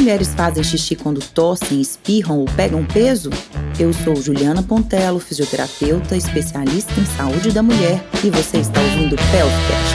mulheres fazem xixi quando tossem, espirram ou pegam peso? Eu sou Juliana Pontello, fisioterapeuta, especialista em saúde da mulher, e você está ouvindo o Pelvicast.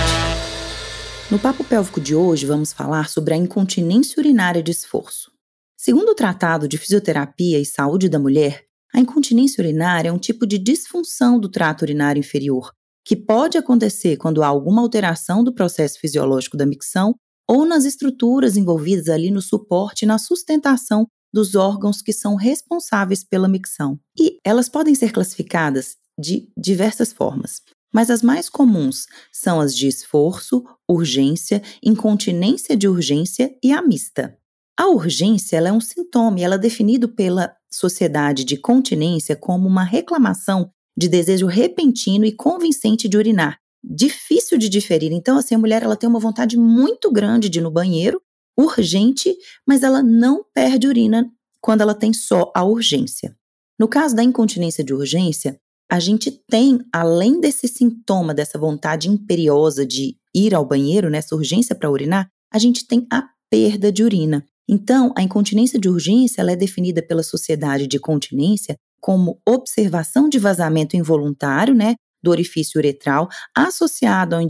No papo pélvico de hoje, vamos falar sobre a incontinência urinária de esforço. Segundo o Tratado de Fisioterapia e Saúde da Mulher, a incontinência urinária é um tipo de disfunção do trato urinário inferior, que pode acontecer quando há alguma alteração do processo fisiológico da micção ou nas estruturas envolvidas ali no suporte e na sustentação dos órgãos que são responsáveis pela micção. E elas podem ser classificadas de diversas formas, mas as mais comuns são as de esforço, urgência, incontinência de urgência e a mista. A urgência é um sintoma e ela é definido pela Sociedade de Continência como uma reclamação de desejo repentino e convincente de urinar, difícil de diferir. Então, assim, a mulher ela tem uma vontade muito grande de ir no banheiro, urgente, mas ela não perde urina quando ela tem só a urgência. No caso da incontinência de urgência, a gente tem, além desse sintoma, dessa vontade imperiosa de ir ao banheiro, nessa urgência para urinar, a gente tem a perda de urina. Então, a incontinência de urgência é definida pela Sociedade de Continência como observação de vazamento involuntário, né, do orifício uretral, associado ao,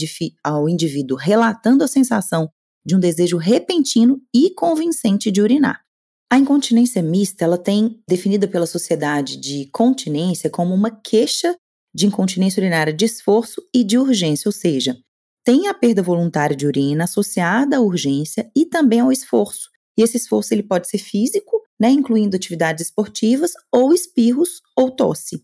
ao indivíduo relatando a sensação de um desejo repentino e convincente de urinar. A incontinência mista, ela tem definida pela Sociedade de Continência como uma queixa de incontinência urinária de esforço e de urgência, ou seja, tem a perda voluntária de urina associada à urgência e também ao esforço. E esse esforço ele pode ser físico, né, incluindo atividades esportivas ou espirros ou tosse.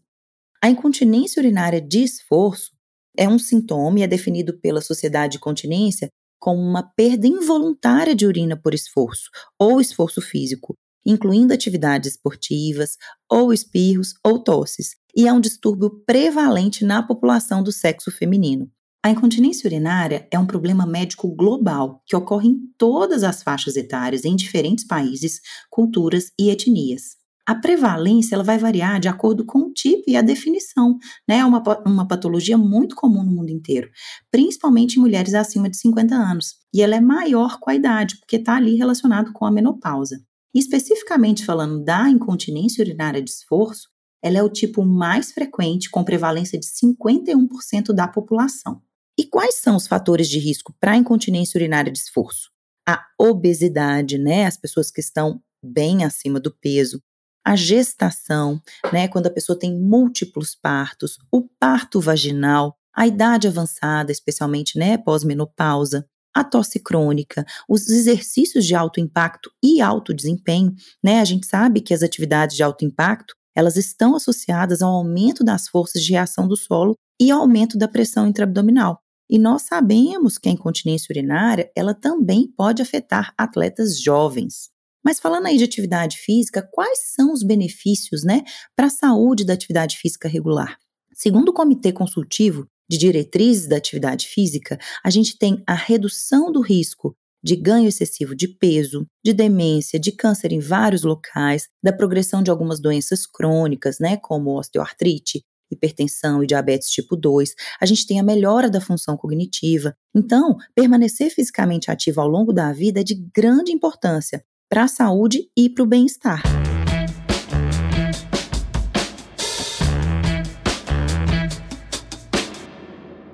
A incontinência urinária de esforço é um sintoma e é definido pela Sociedade de Continência como uma perda involuntária de urina por esforço ou esforço físico, incluindo atividades esportivas, ou espirros ou tosses, e é um distúrbio prevalente na população do sexo feminino. A incontinência urinária é um problema médico global que ocorre em todas as faixas etárias, em diferentes países, culturas e etnias. A prevalência ela vai variar de acordo com o tipo e a definição, né? É uma, uma patologia muito comum no mundo inteiro, principalmente em mulheres acima de 50 anos. E ela é maior com a idade, porque está ali relacionado com a menopausa. Especificamente falando da incontinência urinária de esforço, ela é o tipo mais frequente, com prevalência de 51% da população. E quais são os fatores de risco para incontinência urinária de esforço? A obesidade, né? As pessoas que estão bem acima do peso, a gestação, né, quando a pessoa tem múltiplos partos, o parto vaginal, a idade avançada, especialmente, né, pós-menopausa, a tosse crônica, os exercícios de alto impacto e alto desempenho, né? A gente sabe que as atividades de alto impacto, elas estão associadas ao aumento das forças de reação do solo e ao aumento da pressão intraabdominal. E nós sabemos que a incontinência urinária, ela também pode afetar atletas jovens. Mas falando aí de atividade física, quais são os benefícios, né, para a saúde da atividade física regular? Segundo o Comitê Consultivo de Diretrizes da Atividade Física, a gente tem a redução do risco de ganho excessivo de peso, de demência, de câncer em vários locais, da progressão de algumas doenças crônicas, né, como osteoartrite, hipertensão e diabetes tipo 2. A gente tem a melhora da função cognitiva. Então, permanecer fisicamente ativo ao longo da vida é de grande importância para a saúde e para o bem-estar.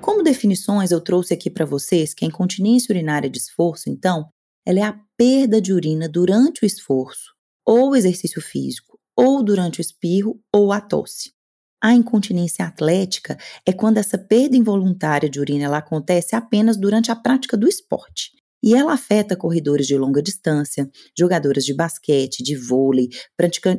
Como definições, eu trouxe aqui para vocês que a incontinência urinária de esforço, então, ela é a perda de urina durante o esforço, ou exercício físico, ou durante o espirro ou a tosse. A incontinência atlética é quando essa perda involuntária de urina ela acontece apenas durante a prática do esporte. E ela afeta corredores de longa distância, jogadoras de basquete, de vôlei,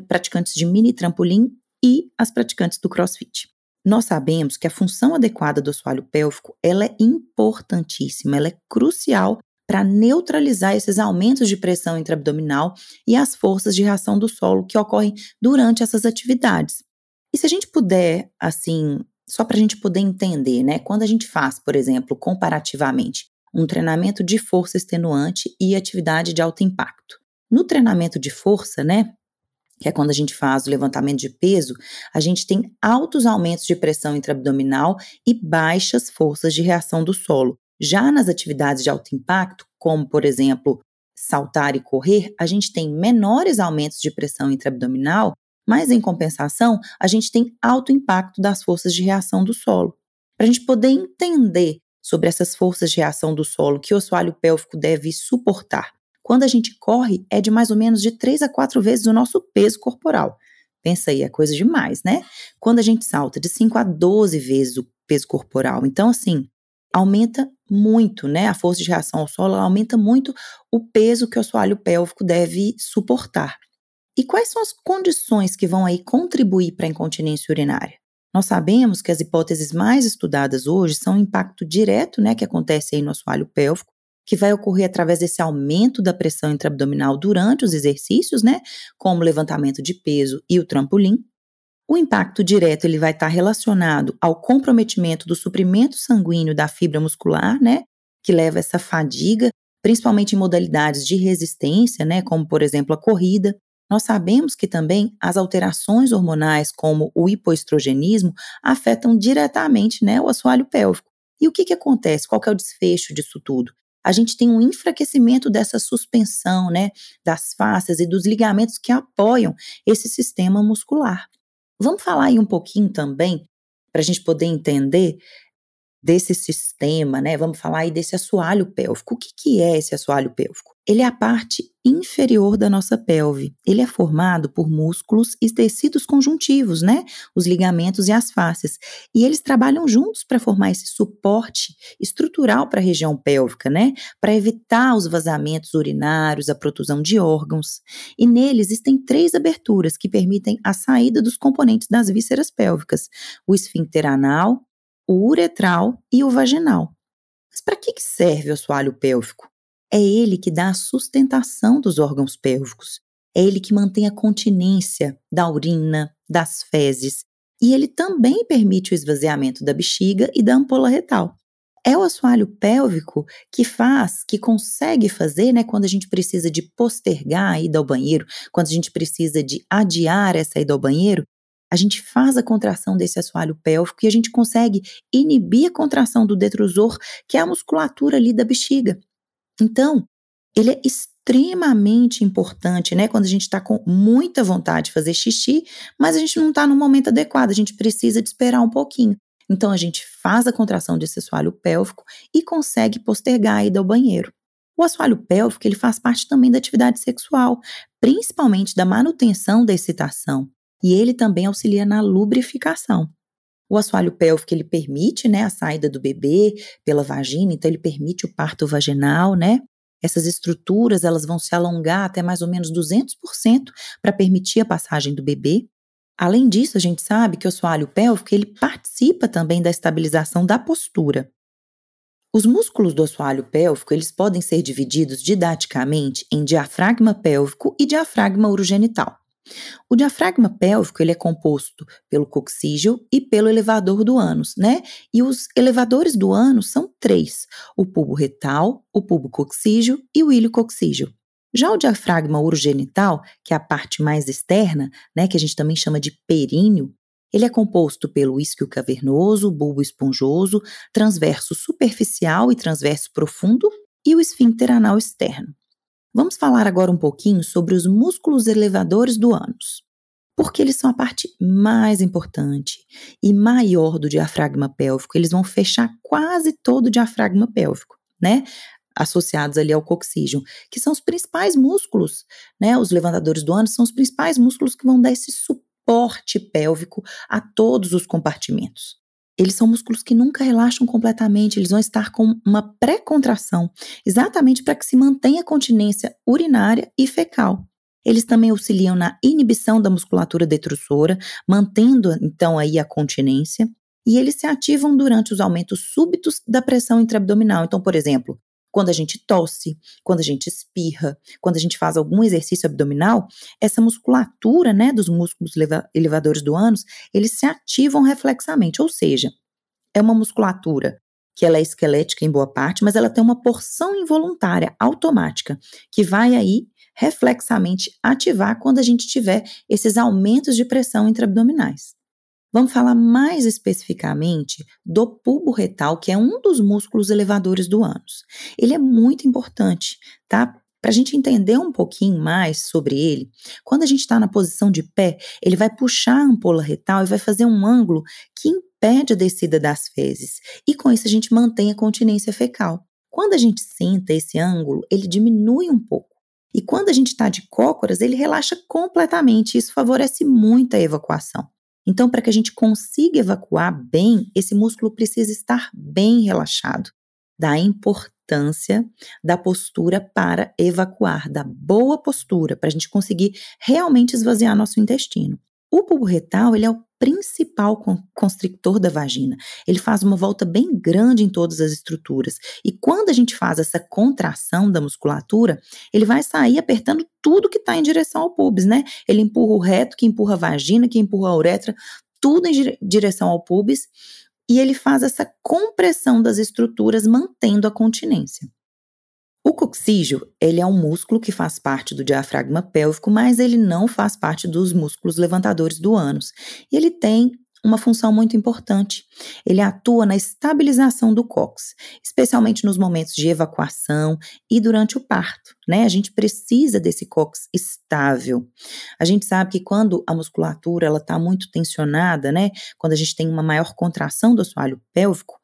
praticantes de mini trampolim e as praticantes do crossfit. Nós sabemos que a função adequada do assoalho pélvico ela é importantíssima, ela é crucial para neutralizar esses aumentos de pressão intraabdominal e as forças de reação do solo que ocorrem durante essas atividades. E se a gente puder, assim, só para a gente poder entender, né? Quando a gente faz, por exemplo, comparativamente, um treinamento de força extenuante e atividade de alto impacto. No treinamento de força, né, que é quando a gente faz o levantamento de peso, a gente tem altos aumentos de pressão intraabdominal e baixas forças de reação do solo. Já nas atividades de alto impacto, como por exemplo saltar e correr, a gente tem menores aumentos de pressão intraabdominal, mas em compensação, a gente tem alto impacto das forças de reação do solo. Para a gente poder entender sobre essas forças de reação do solo que o assoalho pélvico deve suportar. Quando a gente corre, é de mais ou menos de 3 a 4 vezes o nosso peso corporal. Pensa aí, é coisa demais, né? Quando a gente salta de 5 a 12 vezes o peso corporal. Então, assim, aumenta muito, né? A força de reação ao solo aumenta muito o peso que o assoalho pélvico deve suportar. E quais são as condições que vão aí contribuir para a incontinência urinária? Nós sabemos que as hipóteses mais estudadas hoje são o impacto direto, né, que acontece aí no assoalho pélvico, que vai ocorrer através desse aumento da pressão intraabdominal durante os exercícios, né, como levantamento de peso e o trampolim. O impacto direto ele vai estar relacionado ao comprometimento do suprimento sanguíneo da fibra muscular, né, que leva essa fadiga, principalmente em modalidades de resistência, né, como por exemplo a corrida. Nós sabemos que também as alterações hormonais, como o hipoestrogenismo, afetam diretamente, né, o assoalho pélvico. E o que, que acontece? Qual que é o desfecho disso tudo? a gente tem um enfraquecimento dessa suspensão, né, das faces e dos ligamentos que apoiam esse sistema muscular. Vamos falar aí um pouquinho também, para a gente poder entender desse sistema, né? Vamos falar aí desse assoalho pélvico. O que, que é esse assoalho pélvico? Ele é a parte inferior da nossa pelve. Ele é formado por músculos e tecidos conjuntivos, né? Os ligamentos e as faces. E eles trabalham juntos para formar esse suporte estrutural para a região pélvica, né? Para evitar os vazamentos urinários, a protusão de órgãos. E nele existem três aberturas que permitem a saída dos componentes das vísceras pélvicas: o esfíncter anal, o uretral e o vaginal. Mas para que serve o assoalho pélvico? É ele que dá a sustentação dos órgãos pélvicos. É ele que mantém a continência da urina, das fezes. E ele também permite o esvaziamento da bexiga e da ampola retal. É o assoalho pélvico que faz, que consegue fazer, né, quando a gente precisa de postergar a ida ao banheiro, quando a gente precisa de adiar essa ida ao banheiro, a gente faz a contração desse assoalho pélvico e a gente consegue inibir a contração do detrusor, que é a musculatura ali da bexiga. Então, ele é extremamente importante, né? Quando a gente está com muita vontade de fazer xixi, mas a gente não está no momento adequado, a gente precisa de esperar um pouquinho. Então, a gente faz a contração desse assoalho pélvico e consegue postergar a ida ao banheiro. O assoalho pélvico ele faz parte também da atividade sexual, principalmente da manutenção da excitação e ele também auxilia na lubrificação. O assoalho pélvico ele permite, né, a saída do bebê pela vagina, então ele permite o parto vaginal, né? Essas estruturas elas vão se alongar até mais ou menos 200% para permitir a passagem do bebê. Além disso, a gente sabe que o assoalho pélvico ele participa também da estabilização da postura. Os músculos do assoalho pélvico eles podem ser divididos didaticamente em diafragma pélvico e diafragma urogenital. O diafragma pélvico ele é composto pelo coxígeo e pelo elevador do ânus, né? E os elevadores do ânus são três: o pubo retal, o pubo coxígeo e o ilho coxígeo. Já o diafragma urogenital, que é a parte mais externa, né, que a gente também chama de períneo, ele é composto pelo isquio cavernoso, bulbo esponjoso, transverso superficial e transverso profundo e o esfíncter anal externo. Vamos falar agora um pouquinho sobre os músculos elevadores do ânus, porque eles são a parte mais importante e maior do diafragma pélvico. Eles vão fechar quase todo o diafragma pélvico, né? Associados ali ao coxígeno, que são os principais músculos, né? Os levantadores do ânus são os principais músculos que vão dar esse suporte pélvico a todos os compartimentos eles são músculos que nunca relaxam completamente, eles vão estar com uma pré-contração, exatamente para que se mantenha a continência urinária e fecal. Eles também auxiliam na inibição da musculatura detrusora, mantendo então aí a continência, e eles se ativam durante os aumentos súbitos da pressão intraabdominal. Então, por exemplo, quando a gente tosse, quando a gente espirra, quando a gente faz algum exercício abdominal, essa musculatura, né, dos músculos elevadores do ânus, eles se ativam reflexamente, ou seja, é uma musculatura que ela é esquelética em boa parte, mas ela tem uma porção involuntária, automática, que vai aí reflexamente ativar quando a gente tiver esses aumentos de pressão intraabdominais. Vamos falar mais especificamente do bulbo retal, que é um dos músculos elevadores do ânus. Ele é muito importante, tá? Para a gente entender um pouquinho mais sobre ele, quando a gente está na posição de pé, ele vai puxar a ampola retal e vai fazer um ângulo que impede a descida das fezes. E com isso a gente mantém a continência fecal. Quando a gente senta esse ângulo, ele diminui um pouco. E quando a gente está de cócoras, ele relaxa completamente. Isso favorece muito a evacuação. Então, para que a gente consiga evacuar bem, esse músculo precisa estar bem relaxado. Da importância da postura para evacuar, da boa postura, para a gente conseguir realmente esvaziar nosso intestino. O bulbo retal ele é o principal constrictor da vagina. Ele faz uma volta bem grande em todas as estruturas. E quando a gente faz essa contração da musculatura, ele vai sair apertando tudo que está em direção ao pubis, né? Ele empurra o reto, que empurra a vagina, que empurra a uretra, tudo em direção ao pubis. E ele faz essa compressão das estruturas, mantendo a continência. O coxígio, ele é um músculo que faz parte do diafragma pélvico, mas ele não faz parte dos músculos levantadores do ânus. E ele tem uma função muito importante. Ele atua na estabilização do cox, especialmente nos momentos de evacuação e durante o parto, né? A gente precisa desse cox estável. A gente sabe que quando a musculatura ela está muito tensionada, né? Quando a gente tem uma maior contração do assoalho pélvico,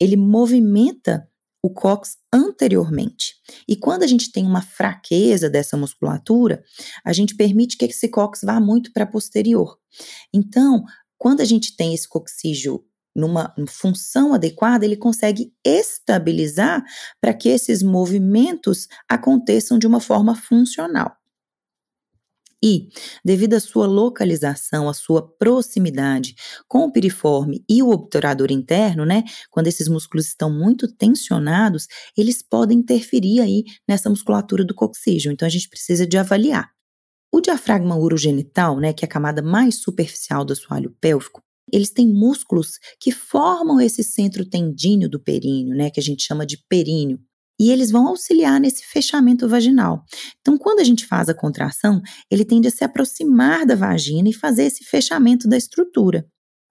ele movimenta o cox anteriormente. E quando a gente tem uma fraqueza dessa musculatura, a gente permite que esse cox vá muito para posterior. Então, quando a gente tem esse coxígio numa função adequada, ele consegue estabilizar para que esses movimentos aconteçam de uma forma funcional. E, devido à sua localização, à sua proximidade com o piriforme e o obturador interno, né, quando esses músculos estão muito tensionados, eles podem interferir aí nessa musculatura do coxígio. Então a gente precisa de avaliar. O diafragma urogenital, né, que é a camada mais superficial do assoalho pélvico, eles têm músculos que formam esse centro tendíneo do períneo, né, que a gente chama de períneo e eles vão auxiliar nesse fechamento vaginal. Então, quando a gente faz a contração, ele tende a se aproximar da vagina e fazer esse fechamento da estrutura.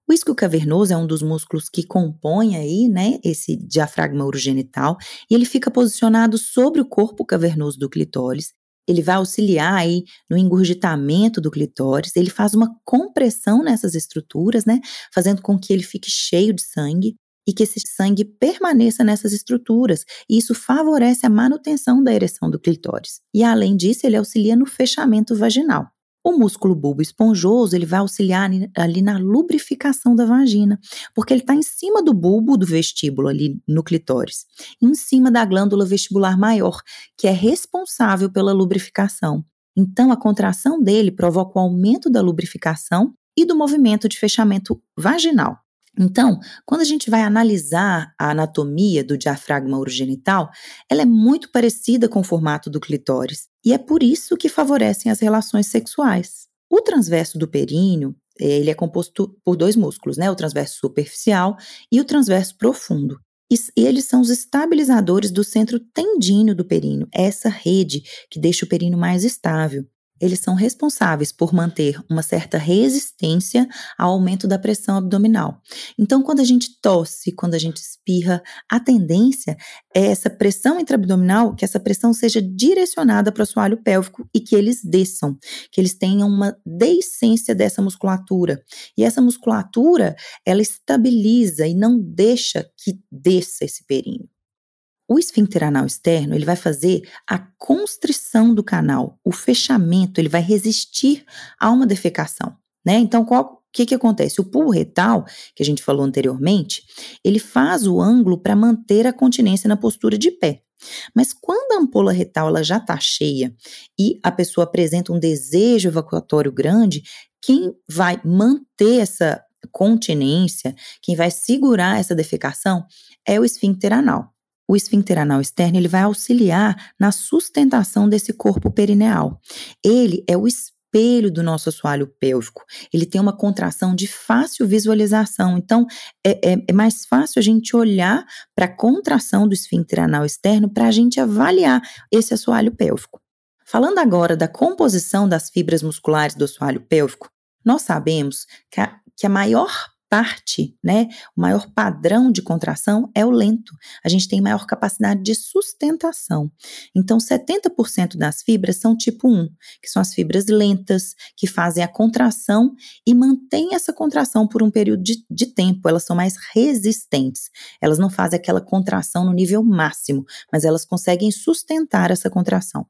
O isquio cavernoso é um dos músculos que compõe aí, né, esse diafragma urogenital, e ele fica posicionado sobre o corpo cavernoso do clitóris. Ele vai auxiliar aí no engurgitamento do clitóris, ele faz uma compressão nessas estruturas, né, fazendo com que ele fique cheio de sangue e que esse sangue permaneça nessas estruturas, e isso favorece a manutenção da ereção do clitóris. E além disso, ele auxilia no fechamento vaginal. O músculo bulbo esponjoso ele vai auxiliar ali na lubrificação da vagina, porque ele está em cima do bulbo do vestíbulo ali no clitóris, em cima da glândula vestibular maior, que é responsável pela lubrificação. Então, a contração dele provoca o aumento da lubrificação e do movimento de fechamento vaginal. Então, quando a gente vai analisar a anatomia do diafragma urogenital, ela é muito parecida com o formato do clitóris, e é por isso que favorecem as relações sexuais. O transverso do períneo, ele é composto por dois músculos, né? O transverso superficial e o transverso profundo. E eles são os estabilizadores do centro tendíneo do períneo, essa rede que deixa o períneo mais estável eles são responsáveis por manter uma certa resistência ao aumento da pressão abdominal. Então, quando a gente tosse, quando a gente espirra, a tendência é essa pressão intraabdominal, que essa pressão seja direcionada para o assoalho pélvico e que eles desçam, que eles tenham uma descência dessa musculatura. E essa musculatura, ela estabiliza e não deixa que desça esse períneo. O esfíncter anal externo, ele vai fazer a constrição do canal, o fechamento, ele vai resistir a uma defecação, né? Então, qual o que, que acontece? O pulo retal, que a gente falou anteriormente, ele faz o ângulo para manter a continência na postura de pé. Mas quando a ampola retal ela já está cheia e a pessoa apresenta um desejo evacuatório grande, quem vai manter essa continência, quem vai segurar essa defecação é o esfíncter anal. O esfíncter anal externo ele vai auxiliar na sustentação desse corpo perineal. Ele é o espelho do nosso assoalho pélvico. Ele tem uma contração de fácil visualização. Então, é, é, é mais fácil a gente olhar para a contração do esfíncter anal externo para a gente avaliar esse assoalho pélvico. Falando agora da composição das fibras musculares do assoalho pélvico, nós sabemos que a, que a maior parte, né, o maior padrão de contração é o lento. A gente tem maior capacidade de sustentação. Então, 70% das fibras são tipo 1, que são as fibras lentas, que fazem a contração e mantêm essa contração por um período de, de tempo. Elas são mais resistentes. Elas não fazem aquela contração no nível máximo, mas elas conseguem sustentar essa contração.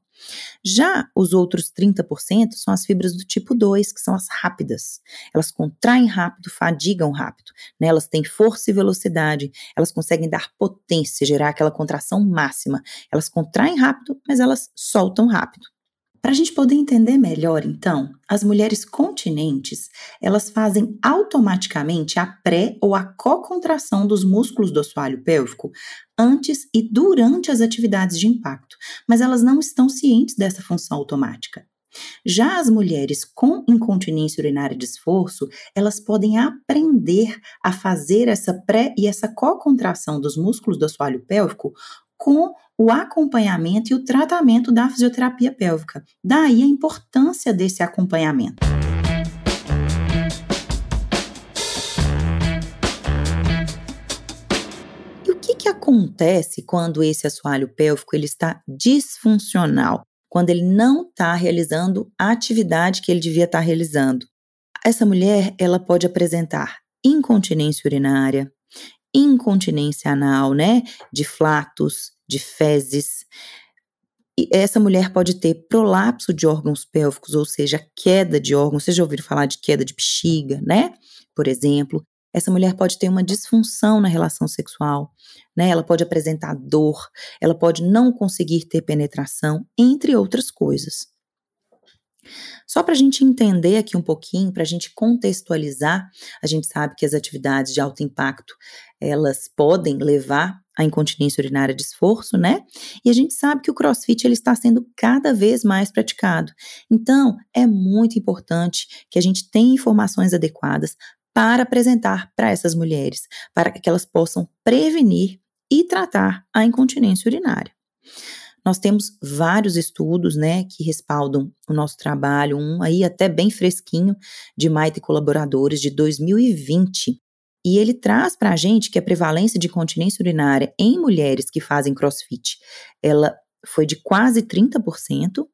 Já os outros 30% são as fibras do tipo 2, que são as rápidas. Elas contraem rápido, fadigam rápido, né? elas têm força e velocidade, elas conseguem dar potência, gerar aquela contração máxima. Elas contraem rápido, mas elas soltam rápido. Para a gente poder entender melhor, então, as mulheres continentes, elas fazem automaticamente a pré ou a co-contração dos músculos do assoalho pélvico antes e durante as atividades de impacto, mas elas não estão cientes dessa função automática. Já as mulheres com incontinência urinária de esforço, elas podem aprender a fazer essa pré e essa co-contração dos músculos do assoalho pélvico com o acompanhamento e o tratamento da fisioterapia pélvica. Daí a importância desse acompanhamento. E o que, que acontece quando esse assoalho pélvico ele está disfuncional? Quando ele não está realizando a atividade que ele devia estar tá realizando? Essa mulher ela pode apresentar incontinência urinária, incontinência anal, né? De flatos, de fezes. E essa mulher pode ter prolapso de órgãos pélvicos, ou seja, queda de órgãos. Vocês já ouviram falar de queda de bexiga, né? Por exemplo. Essa mulher pode ter uma disfunção na relação sexual, né? Ela pode apresentar dor, ela pode não conseguir ter penetração, entre outras coisas. Só para a gente entender aqui um pouquinho, para a gente contextualizar, a gente sabe que as atividades de alto impacto elas podem levar à incontinência urinária de esforço, né? E a gente sabe que o CrossFit ele está sendo cada vez mais praticado. Então, é muito importante que a gente tenha informações adequadas para apresentar para essas mulheres, para que elas possam prevenir e tratar a incontinência urinária. Nós temos vários estudos, né, que respaldam o nosso trabalho, um aí até bem fresquinho, de Maite e colaboradores, de 2020, e ele traz para a gente que a prevalência de continência urinária em mulheres que fazem crossfit, ela foi de quase 30%,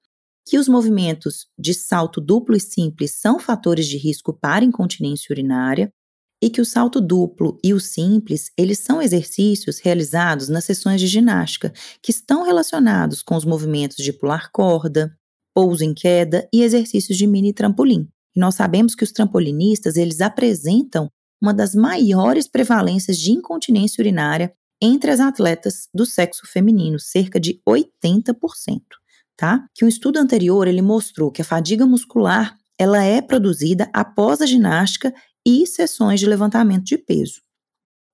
que os movimentos de salto duplo e simples são fatores de risco para incontinência urinária e que o salto duplo e o simples, eles são exercícios realizados nas sessões de ginástica que estão relacionados com os movimentos de pular corda, pouso em queda e exercícios de mini trampolim. E nós sabemos que os trampolinistas, eles apresentam uma das maiores prevalências de incontinência urinária entre as atletas do sexo feminino, cerca de 80%, tá? Que um estudo anterior ele mostrou que a fadiga muscular ela é produzida após a ginástica e sessões de levantamento de peso.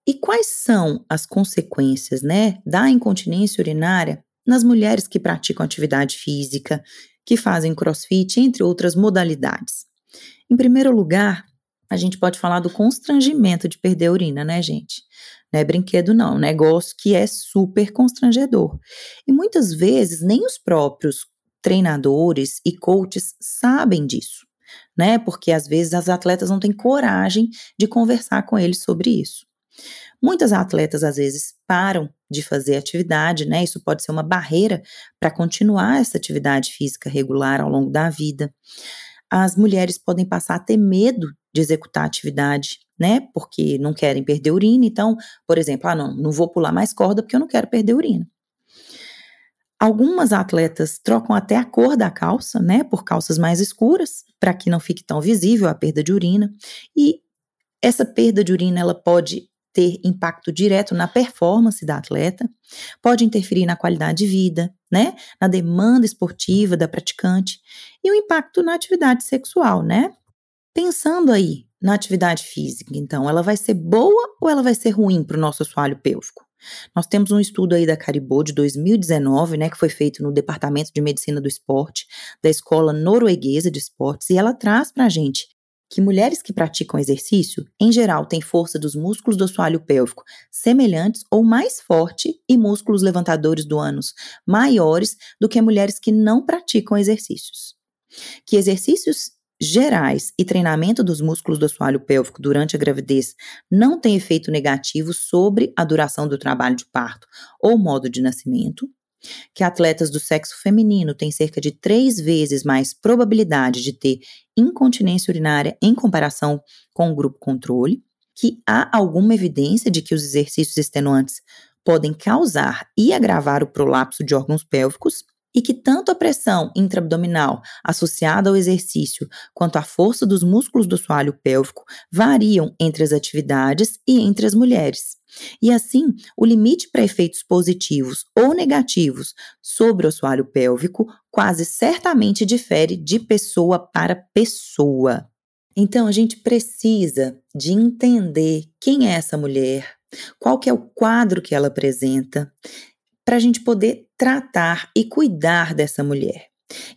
E quais são as consequências, né, da incontinência urinária nas mulheres que praticam atividade física, que fazem crossfit, entre outras modalidades? Em primeiro lugar, a gente pode falar do constrangimento de perder a urina, né, gente? Não é brinquedo, não. É um negócio que é super constrangedor. E muitas vezes nem os próprios treinadores e coaches sabem disso, né? Porque às vezes as atletas não têm coragem de conversar com eles sobre isso. Muitas atletas às vezes param de fazer atividade, né? Isso pode ser uma barreira para continuar essa atividade física regular ao longo da vida. As mulheres podem passar a ter medo de executar atividade, né? Porque não querem perder urina. Então, por exemplo, ah, não, não vou pular mais corda porque eu não quero perder urina. Algumas atletas trocam até a cor da calça, né, por calças mais escuras, para que não fique tão visível a perda de urina. E essa perda de urina ela pode ter impacto direto na performance da atleta, pode interferir na qualidade de vida, né, na demanda esportiva da praticante e o impacto na atividade sexual, né? Pensando aí na atividade física, então, ela vai ser boa ou ela vai ser ruim para o nosso assoalho pélvico? Nós temos um estudo aí da Caribou de 2019, né, que foi feito no Departamento de Medicina do Esporte da Escola Norueguesa de Esportes, e ela traz para a gente que mulheres que praticam exercício, em geral, têm força dos músculos do assoalho pélvico semelhantes ou mais forte e músculos levantadores do ânus maiores do que mulheres que não praticam exercícios. Que exercícios gerais e treinamento dos músculos do assoalho pélvico durante a gravidez não tem efeito negativo sobre a duração do trabalho de parto ou modo de nascimento, que atletas do sexo feminino têm cerca de três vezes mais probabilidade de ter incontinência urinária em comparação com o grupo controle, que há alguma evidência de que os exercícios extenuantes podem causar e agravar o prolapso de órgãos pélvicos e que tanto a pressão intraabdominal associada ao exercício quanto a força dos músculos do assoalho pélvico variam entre as atividades e entre as mulheres. E assim, o limite para efeitos positivos ou negativos sobre o assoalho pélvico quase certamente difere de pessoa para pessoa. Então, a gente precisa de entender quem é essa mulher, qual que é o quadro que ela apresenta, para a gente poder tratar e cuidar dessa mulher.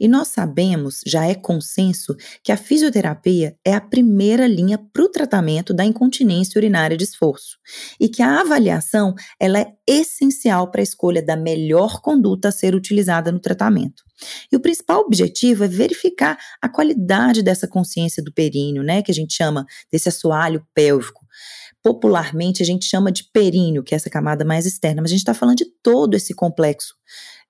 E nós sabemos, já é consenso, que a fisioterapia é a primeira linha para o tratamento da incontinência urinária de esforço e que a avaliação ela é essencial para a escolha da melhor conduta a ser utilizada no tratamento. E o principal objetivo é verificar a qualidade dessa consciência do períneo, né, que a gente chama desse assoalho pélvico. Popularmente a gente chama de períneo, que é essa camada mais externa, mas a gente está falando de todo esse complexo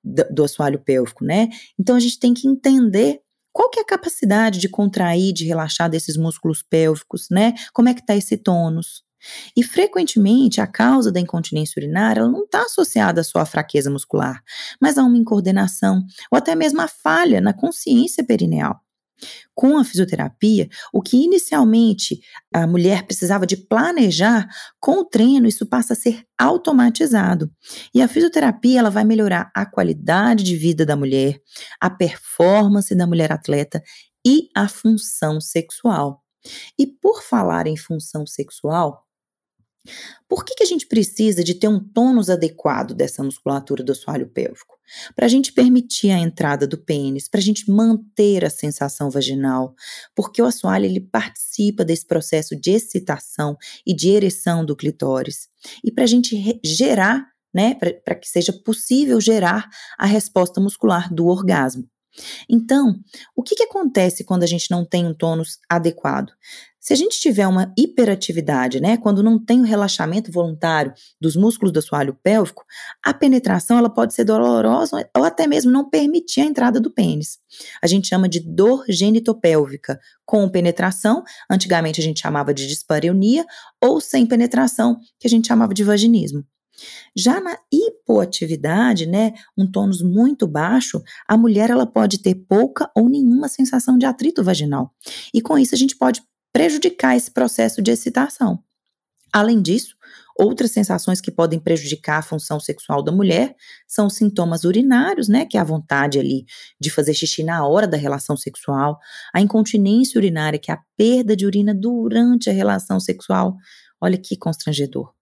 do, assoalho pélvico, né? Então a gente tem que entender qual que é a capacidade de contrair, de relaxar desses músculos pélvicos, né? Como é que está esse tônus? E frequentemente a causa da incontinência urinária não está associada só à fraqueza muscular, mas a uma incoordenação ou até mesmo a falha na consciência perineal. Com a fisioterapia, o que inicialmente a mulher precisava de planejar, com o treino isso passa a ser automatizado. E a fisioterapia ela vai melhorar a qualidade de vida da mulher, a performance da mulher atleta e a função sexual. E por falar em função sexual, por que, que a gente precisa de ter um tônus adequado dessa musculatura do assoalho pélvico? Para a gente permitir a entrada do pênis, para a gente manter a sensação vaginal, porque o assoalho ele participa desse processo de excitação e de ereção do clitóris, e para a gente gerar, né, para que seja possível gerar a resposta muscular do orgasmo. Então, o que, que acontece quando a gente não tem um tônus adequado? Se a gente tiver uma hiperatividade, né, quando não tem o relaxamento voluntário dos músculos do assoalho pélvico, a penetração ela pode ser dolorosa ou até mesmo não permitir a entrada do pênis. A gente chama de dor genitopélvica com penetração, antigamente a gente chamava de dispareunia, ou sem penetração, que a gente chamava de vaginismo. Já na hipoatividade, né, um tônus muito baixo, a mulher ela pode ter pouca ou nenhuma sensação de atrito vaginal. E com isso a gente pode prejudicar esse processo de excitação. Além disso, outras sensações que podem prejudicar a função sexual da mulher são sintomas urinários, né, que é a vontade ali de fazer xixi na hora da relação sexual, a incontinência urinária, que é a perda de urina durante a relação sexual. Olha que constrangedor.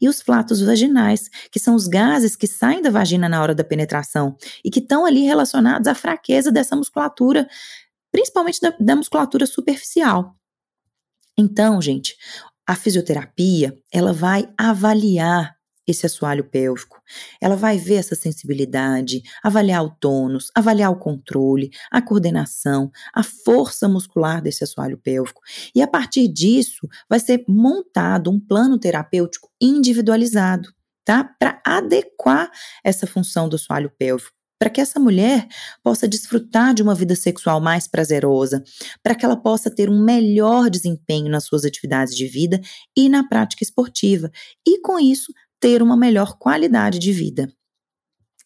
E os flatos vaginais, que são os gases que saem da vagina na hora da penetração e que estão ali relacionados à fraqueza dessa musculatura, principalmente da, da musculatura superficial. Então, gente, a fisioterapia, ela vai avaliar esse assoalho pélvico. Ela vai ver essa sensibilidade, avaliar o tônus, avaliar o controle, a coordenação, a força muscular desse assoalho pélvico. E a partir disso, vai ser montado um plano terapêutico individualizado, tá? Para adequar essa função do assoalho pélvico para que essa mulher possa desfrutar de uma vida sexual mais prazerosa, para que ela possa ter um melhor desempenho nas suas atividades de vida e na prática esportiva, e com isso ter uma melhor qualidade de vida.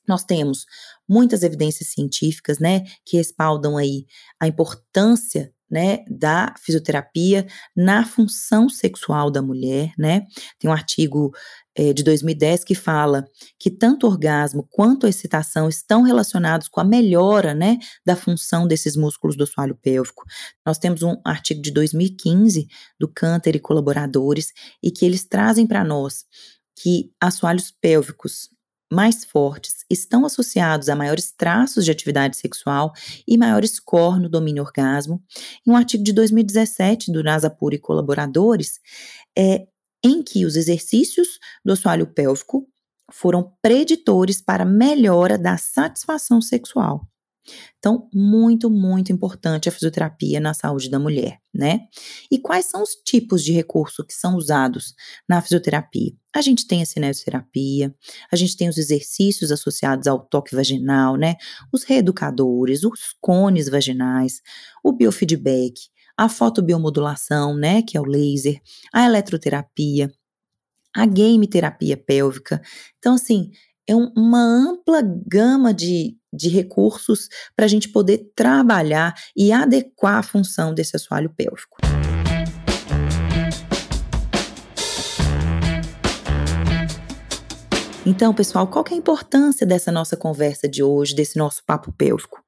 Nós temos muitas evidências científicas, né, que respaldam aí a importância né, da fisioterapia na função sexual da mulher, né? Tem um artigo é, de 2010 que fala que tanto orgasmo quanto a excitação estão relacionados com a melhora, né, da função desses músculos do assoalho pélvico. Nós temos um artigo de 2015 do Canter e colaboradores e que eles trazem para nós que assoalhos pélvicos mais fortes estão associados a maiores traços de atividade sexual e maior score no domínio orgasmo. Em um artigo de 2017 do Nasapur e colaboradores, é, em que os exercícios do assoalho pélvico foram preditores para melhora da satisfação sexual. Então, muito, muito importante a fisioterapia na saúde da mulher, né? E quais são os tipos de recurso que são usados na fisioterapia? A gente tem a cinesioterapia, a gente tem os exercícios associados ao toque vaginal, né? Os reeducadores, os cones vaginais, o biofeedback, a fotobiomodulação, né, que é o laser, a eletroterapia, a game terapia pélvica. Então, assim, é um, uma ampla gama de, de recursos para a gente poder trabalhar e adequar a função desse assoalho pélvico. Então, pessoal, qual que é a importância dessa nossa conversa de hoje, desse nosso papo pélvico?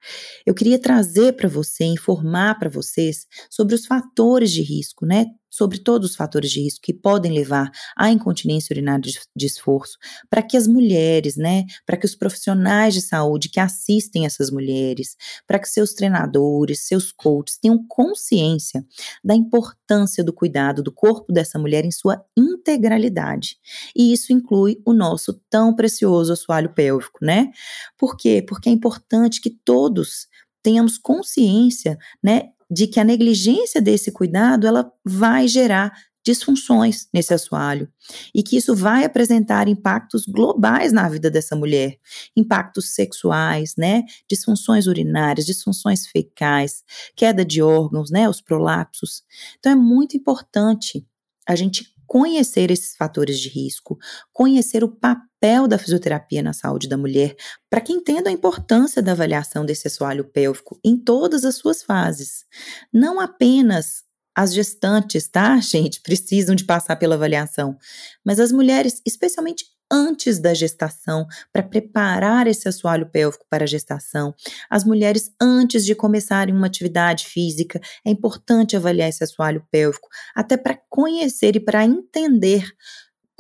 Eu queria trazer para você, informar para vocês sobre os fatores de risco, né? Sobre todos os fatores de risco que podem levar à incontinência urinária de, esforço, para que as mulheres, né, para que os profissionais de saúde que assistem essas mulheres, para que seus treinadores, seus coaches tenham consciência da importância do cuidado do corpo dessa mulher em sua integralidade. E isso inclui o nosso tão precioso assoalho pélvico, né? Por quê? Porque é importante que todos tenhamos consciência, né, de que a negligência desse cuidado ela vai gerar disfunções nesse assoalho e que isso vai apresentar impactos globais na vida dessa mulher, impactos sexuais, né, disfunções urinárias, disfunções fecais, queda de órgãos, né, os prolapsos. Então é muito importante a gente conhecer esses fatores de risco, conhecer o papel da fisioterapia na saúde da mulher, para que entenda a importância da avaliação desse assoalho pélvico em todas as suas fases. Não apenas as gestantes, tá, gente, precisam de passar pela avaliação, mas as mulheres, especialmente antes da gestação, para preparar esse assoalho pélvico para a gestação. As mulheres, antes de começarem uma atividade física, é importante avaliar esse assoalho pélvico, até para conhecer e para entender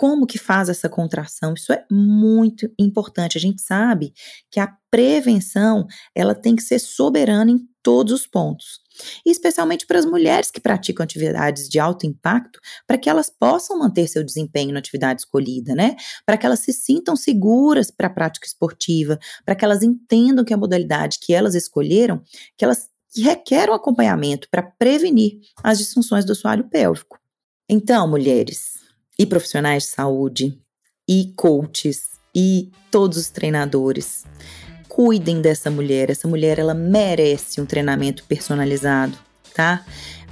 como que faz essa contração. Isso é muito importante. A gente sabe que a prevenção, ela tem que ser soberana em todos os pontos e especialmente para as mulheres que praticam atividades de alto impacto, para que elas possam manter seu desempenho na atividade escolhida, né? Para que elas se sintam seguras para a prática esportiva, para que elas entendam que a modalidade que elas escolheram, que elas requer um acompanhamento para prevenir as disfunções do assoalho pélvico. Então, mulheres e profissionais de saúde e coaches e todos os treinadores, cuidem dessa mulher. Essa mulher ela merece um treinamento personalizado, tá?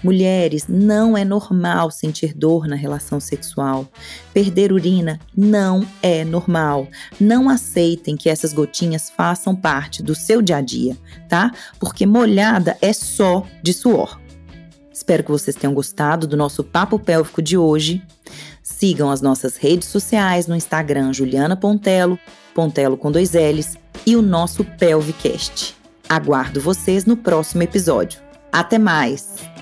Mulheres, não é normal sentir dor na relação sexual. Perder urina não é normal. Não aceitem que essas gotinhas façam parte do seu dia a dia, tá? Porque molhada é só de suor. Espero que vocês tenham gostado do nosso papo pélvico de hoje. Sigam as nossas redes sociais no Instagram Juliana Pontelo, Pontelo com dois L's e o nosso Pelvicast. Aguardo vocês no próximo episódio. Até mais!